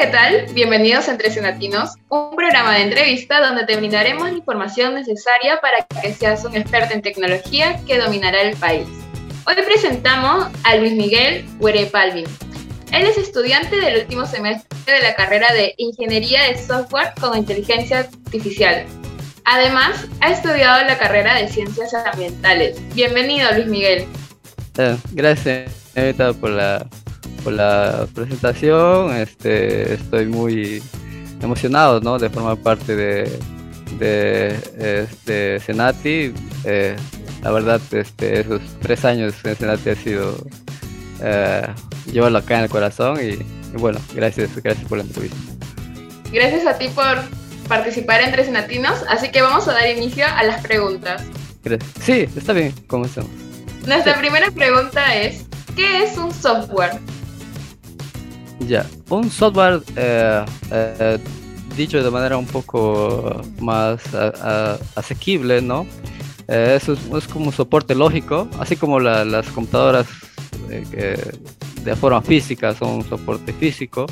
¿qué tal? Bienvenidos a Entre Senatinos, un programa de entrevista donde te brindaremos la información necesaria para que seas un experto en tecnología que dominará el país. Hoy presentamos a Luis Miguel Huerepalvin. Él es estudiante del último semestre de la carrera de Ingeniería de Software con Inteligencia Artificial. Además, ha estudiado la carrera de Ciencias Ambientales. Bienvenido, Luis Miguel. Eh, gracias, por la por la presentación. Este, estoy muy emocionado ¿no? de formar parte de, de este, Senati. Eh, la verdad, este, esos tres años en Senati ha sido eh, llevarlo acá en el corazón y, bueno, gracias, gracias por la entrevista. Gracias a ti por participar entre Senatinos, así que vamos a dar inicio a las preguntas. Sí, está bien, comencemos. Nuestra primera pregunta es, ¿qué es un software? Ya, un software eh, eh, dicho de manera un poco más asequible, ¿no? Eh, eso es, como un soporte lógico, así como las computadoras de forma física son un soporte físico,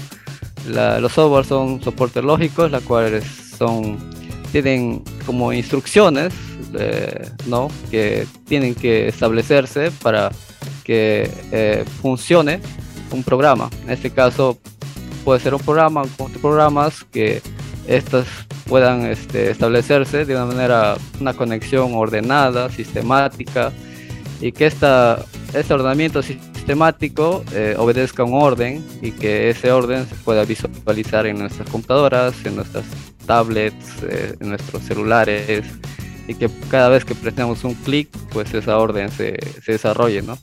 los softwares son soportes lógicos, las cuales son tienen como instrucciones, ¿no? Que tienen que establecerse para que funcione un programa. En este caso puede ser un programa con programas que estas puedan este, establecerse de una manera, una conexión ordenada, sistemática y que esta, este ordenamiento sistemático eh, obedezca un orden y que ese orden se pueda visualizar en nuestras computadoras, en nuestras tablets, eh, en nuestros celulares y que cada vez que prestemos un clic, pues esa orden se, se desarrolle, ¿no?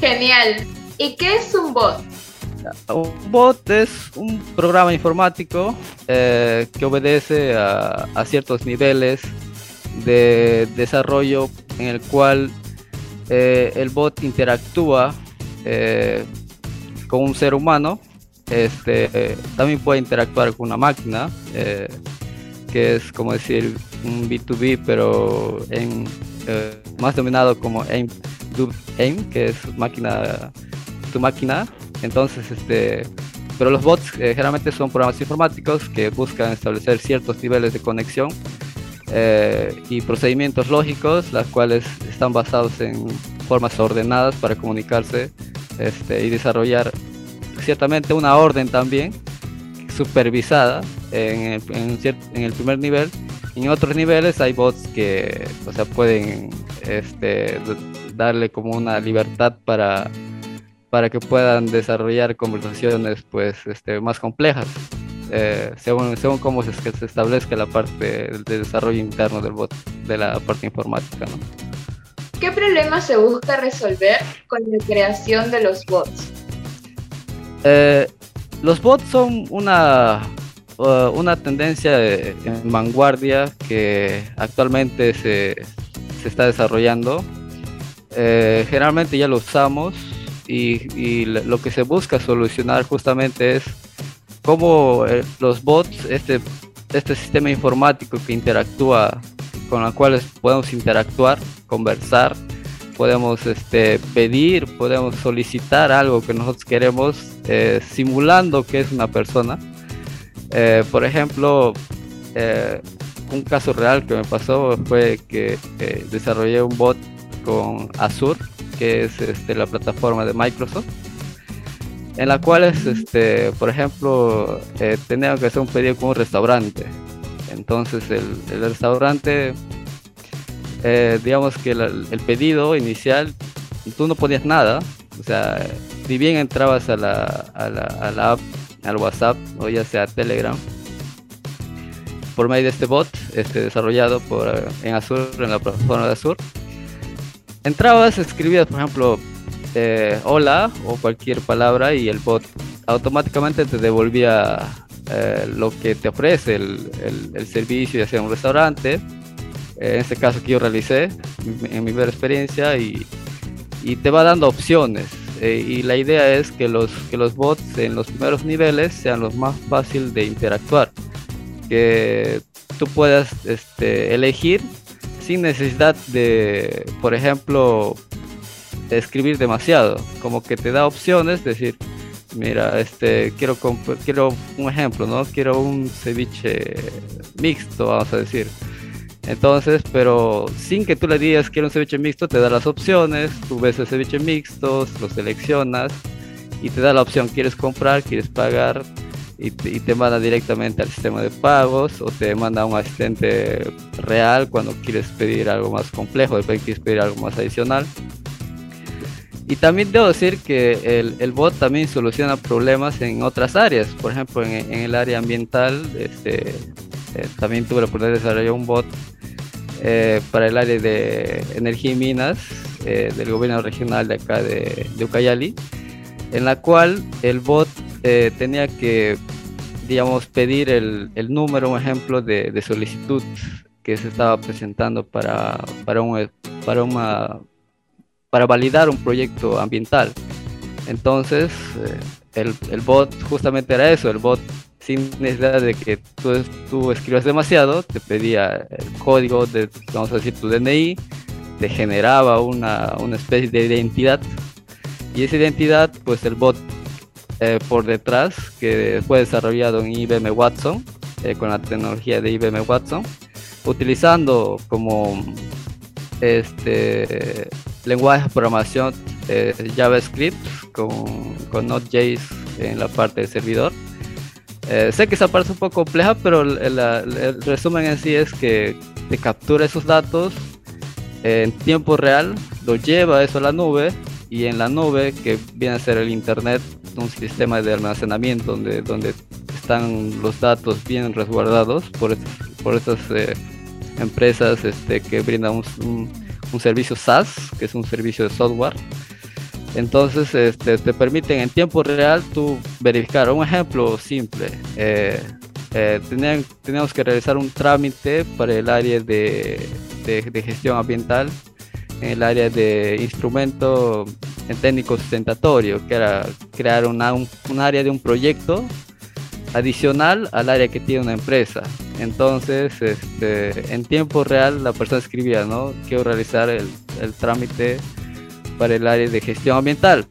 Genial. ¿Y qué es un bot? Un bot es un programa informático eh, que obedece a, ciertos niveles de desarrollo en el cual eh, el bot interactúa eh, con un ser humano. Este, también puede interactuar con una máquina, que es como decir un B2B, pero en, más denominado como AIM, AIM, que es máquina máquina. Entonces, este, pero los bots eh, generalmente son programas informáticos que buscan establecer ciertos niveles de conexión eh, y procedimientos lógicos, las cuales están basados en formas ordenadas para comunicarse este, y desarrollar ciertamente una orden también supervisada en el, en, el primer nivel. En otros niveles hay bots que o sea, pueden este, darle como una libertad para para que puedan desarrollar conversaciones pues este, más complejas, eh, según, según cómo se, se, establezca la parte de desarrollo interno del bot, de la parte informática. ¿no? ¿Qué problema se busca resolver con la creación de los bots? Eh, los bots son una, uh, una tendencia en vanguardia que actualmente se, se está desarrollando. Eh, generalmente ya lo usamos y, lo que se busca solucionar justamente es cómo eh, los bots, este, este sistema informático que interactúa, con los cuales podemos interactuar, conversar, podemos este, pedir, podemos solicitar algo que nosotros queremos, eh, simulando que es una persona. Eh, por ejemplo, un caso real que me pasó fue que desarrollé un bot con Azure que es este, la plataforma de Microsoft, en la cual, es, este, por ejemplo, eh, que hacer un pedido con un restaurante. Entonces el, restaurante, eh, digamos que el pedido inicial, tú no ponías nada, o sea, ni bien entrabas a la, a la, a la app, al WhatsApp o ya sea Telegram, por medio de este bot este, desarrollado por, en Azure, en la plataforma de Azure, entrabas, escribías, por ejemplo, eh, hola o cualquier palabra y el bot automáticamente te devolvía eh, lo que te ofrece el, el, servicio, ya sea un restaurante, eh, en este caso que yo realicé en mi primera experiencia, y, y, te va dando opciones. y la idea es que los, que los bots en los primeros niveles sean los más fáciles de interactuar, que tú puedas este, elegir sin necesidad de, por ejemplo, escribir demasiado, como que te da opciones, es decir, mira, este, quiero, quiero un ejemplo, ¿no? Quiero un ceviche mixto, vamos a decir. Entonces, pero sin que tú le digas quiero un ceviche mixto, te da las opciones, tú ves el ceviche mixto, lo seleccionas y te da la opción, quieres comprar, quieres pagar y te, manda directamente al sistema de pagos o te manda a un asistente real cuando quieres pedir algo más complejo, después quieres pedir algo más adicional. Y también debo decir que el, el bot también soluciona problemas en otras áreas, por ejemplo en, el área ambiental, este, eh, también tuve la oportunidad de desarrollar un bot eh, para el área de energía y minas eh, del gobierno regional de acá de, de Ucayali, en la cual el bot eh, tenía que, digamos, pedir el, el número, un ejemplo de, de, solicitud que se estaba presentando para, para, un, para, una, para validar un proyecto ambiental. Entonces, eh, el, el, bot justamente era eso, el bot sin necesidad de que tú, tú escribas demasiado, te pedía el código de, vamos a decir, tu DNI, te generaba una, una especie de identidad y esa identidad, pues el bot eh, por detrás, que fue desarrollado en IBM Watson, eh, con la tecnología de IBM Watson, utilizando como este lenguaje de programación eh, JavaScript con, con Node.js en la parte del servidor. sé que esa parte es un poco compleja, pero el, resumen en sí es que te captura esos datos en tiempo real, lo lleva eso a la nube y en la nube, que viene a ser el Internet, un sistema de almacenamiento donde, donde están los datos bien resguardados por, por estas eh, empresas este, que brindan un, servicio SaaS, que es un servicio de software. Entonces este, te permiten en tiempo real tú verificar. Un ejemplo simple. Eh, eh, teníamos que realizar un trámite para el área de, de, de gestión ambiental en el área de instrumento técnico sustentatorio, que era crear una, un, área de un proyecto adicional al área que tiene una empresa. Entonces, este, en tiempo real, la persona escribía, ¿no? Quiero realizar el, el trámite para el área de gestión ambiental.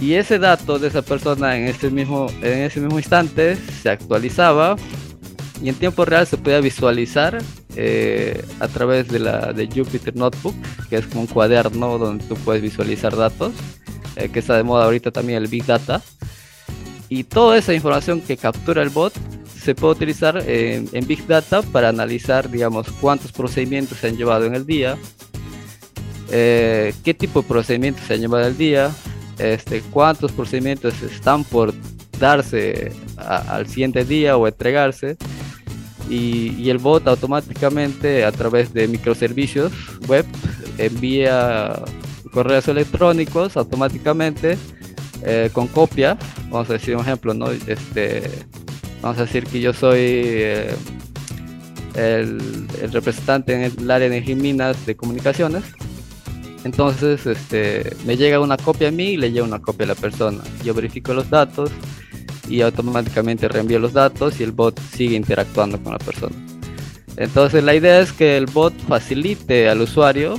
Y ese dato de esa persona en ese mismo, en ese mismo instante se actualizaba y en tiempo real se podía visualizar eh, a través de la de Jupyter Notebook, que es como un cuaderno donde tú puedes visualizar datos, eh, que está de moda ahorita también el Big Data. Y toda esa información que captura el bot se puede utilizar en, Big Data para analizar, digamos, cuántos procedimientos se han llevado en el día, eh, qué tipo de procedimientos se han llevado el día, este, cuántos procedimientos están por darse al siguiente día o entregarse y, el bot automáticamente a través de microservicios web envía correos electrónicos automáticamente eh, con copia. Vamos a decir un ejemplo, ¿no? Este, vamos a decir que yo soy eh, el, representante en el área de minas de comunicaciones. Entonces, este, me llega una copia a mí y le llega una copia a la persona. Yo verifico los datos, y automáticamente reenvía los datos y el bot sigue interactuando con la persona. Entonces la idea es que el bot facilite al usuario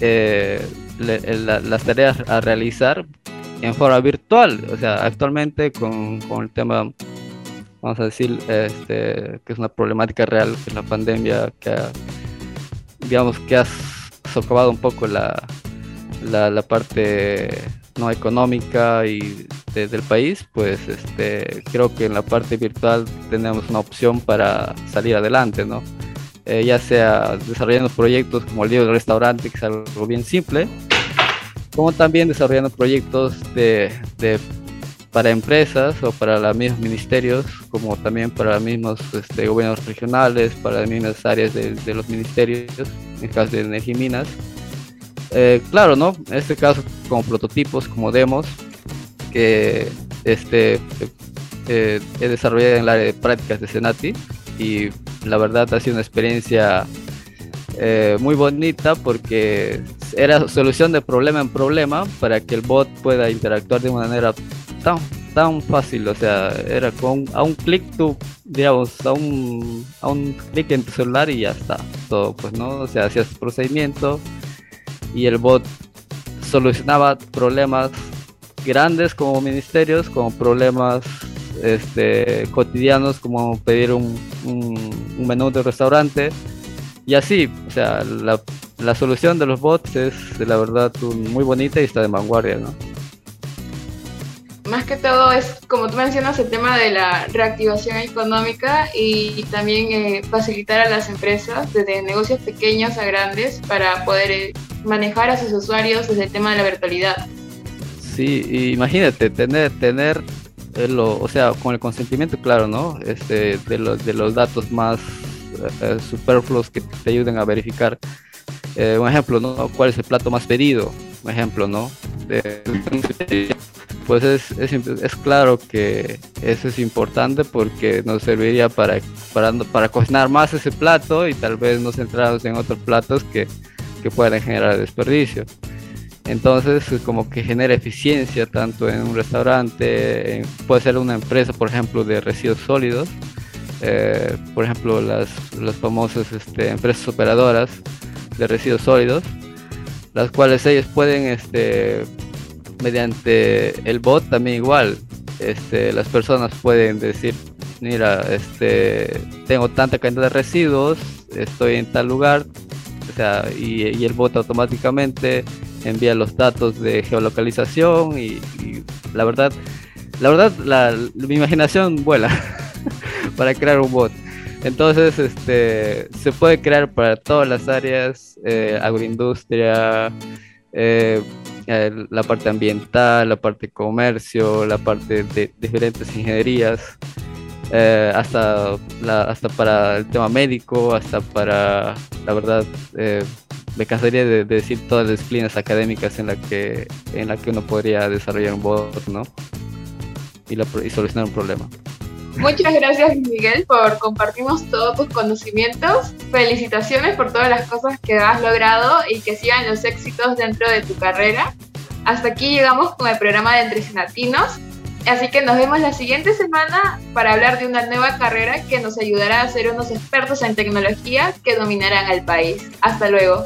eh, las tareas a realizar en forma virtual. O sea, actualmente con, con el tema, vamos a decir, este, que es una problemática real, que es la pandemia que ha, digamos, que ha socavado un poco la, la, la parte no económica y del país, pues este, creo que en la parte virtual tenemos una opción para salir adelante, ¿no? Eh, ya sea desarrollando proyectos como el día del restaurante, que es algo bien simple, como también desarrollando proyectos de, de para empresas o para los mismos ministerios, como también para los mismos este, gobiernos regionales, para las mismas áreas de, de los ministerios, en el caso de energía y minas. Eh, claro, ¿no? En este caso, como prototipos, como demos, que este, eh, he desarrollado en el área de prácticas de Senati y la verdad ha sido una experiencia eh, muy bonita porque era solución de problema en problema para que el bot pueda interactuar de una manera tan, tan fácil, o sea, era con a un clic tú, digamos, a un, a un clic en tu celular y ya está, todo, pues, ¿no? O sea, hacías procedimiento y el bot solucionaba problemas grandes como ministerios, como problemas este, cotidianos como pedir un, un, menú de restaurante y así, o sea, la, solución de los bots es la verdad muy bonita y está de vanguardia, ¿no? Más que todo es, como tú mencionas, el tema de la reactivación económica y también eh, facilitar a las empresas, desde negocios pequeños a grandes, para poder eh, manejar a sus usuarios desde el tema de la virtualidad. Sí, imagínate, tener, tener o sea, con el consentimiento, claro, ¿no? Este, de, los, de los datos más eh, superfluos que te ayuden a verificar. Eh, un ejemplo, ¿no? ¿Cuál es el plato más pedido? Un ejemplo, ¿no? pues es, es, es, claro que eso es importante porque nos serviría para, para, para cocinar más ese plato y tal vez nos centrarnos en otros platos que, que puedan generar desperdicio. Entonces, como que genera eficiencia tanto en un restaurante, puede ser una empresa, por ejemplo, de residuos sólidos, eh, por ejemplo, las, las famosas este, empresas operadoras de residuos sólidos, las cuales ellos pueden, este, mediante el bot también igual, este, las personas pueden decir, mira, este, tengo tanta cantidad de residuos, estoy en tal lugar, sea, y, y el bot automáticamente envía los datos de geolocalización y, la verdad, la verdad, la, mi imaginación vuela para crear un bot. Entonces, este, se puede crear para todas las áreas, eh, agroindustria, eh, la parte ambiental, la parte comercio, la parte de diferentes ingenierías, eh, hasta, hasta para el tema médico, hasta para, la verdad, me cansaría de, decir todas las disciplinas académicas en la que en la que uno podría desarrollar un bot, ¿no? Y, y solucionar un problema. Muchas gracias Miguel por compartirnos todos tus conocimientos. Felicitaciones por todas las cosas que has logrado y que sigan los éxitos dentro de tu carrera. Hasta aquí llegamos con el programa de Entre Latinos. Así que nos vemos la siguiente semana para hablar de una nueva carrera que nos ayudará a ser unos expertos en tecnología que dominarán al país. Hasta luego.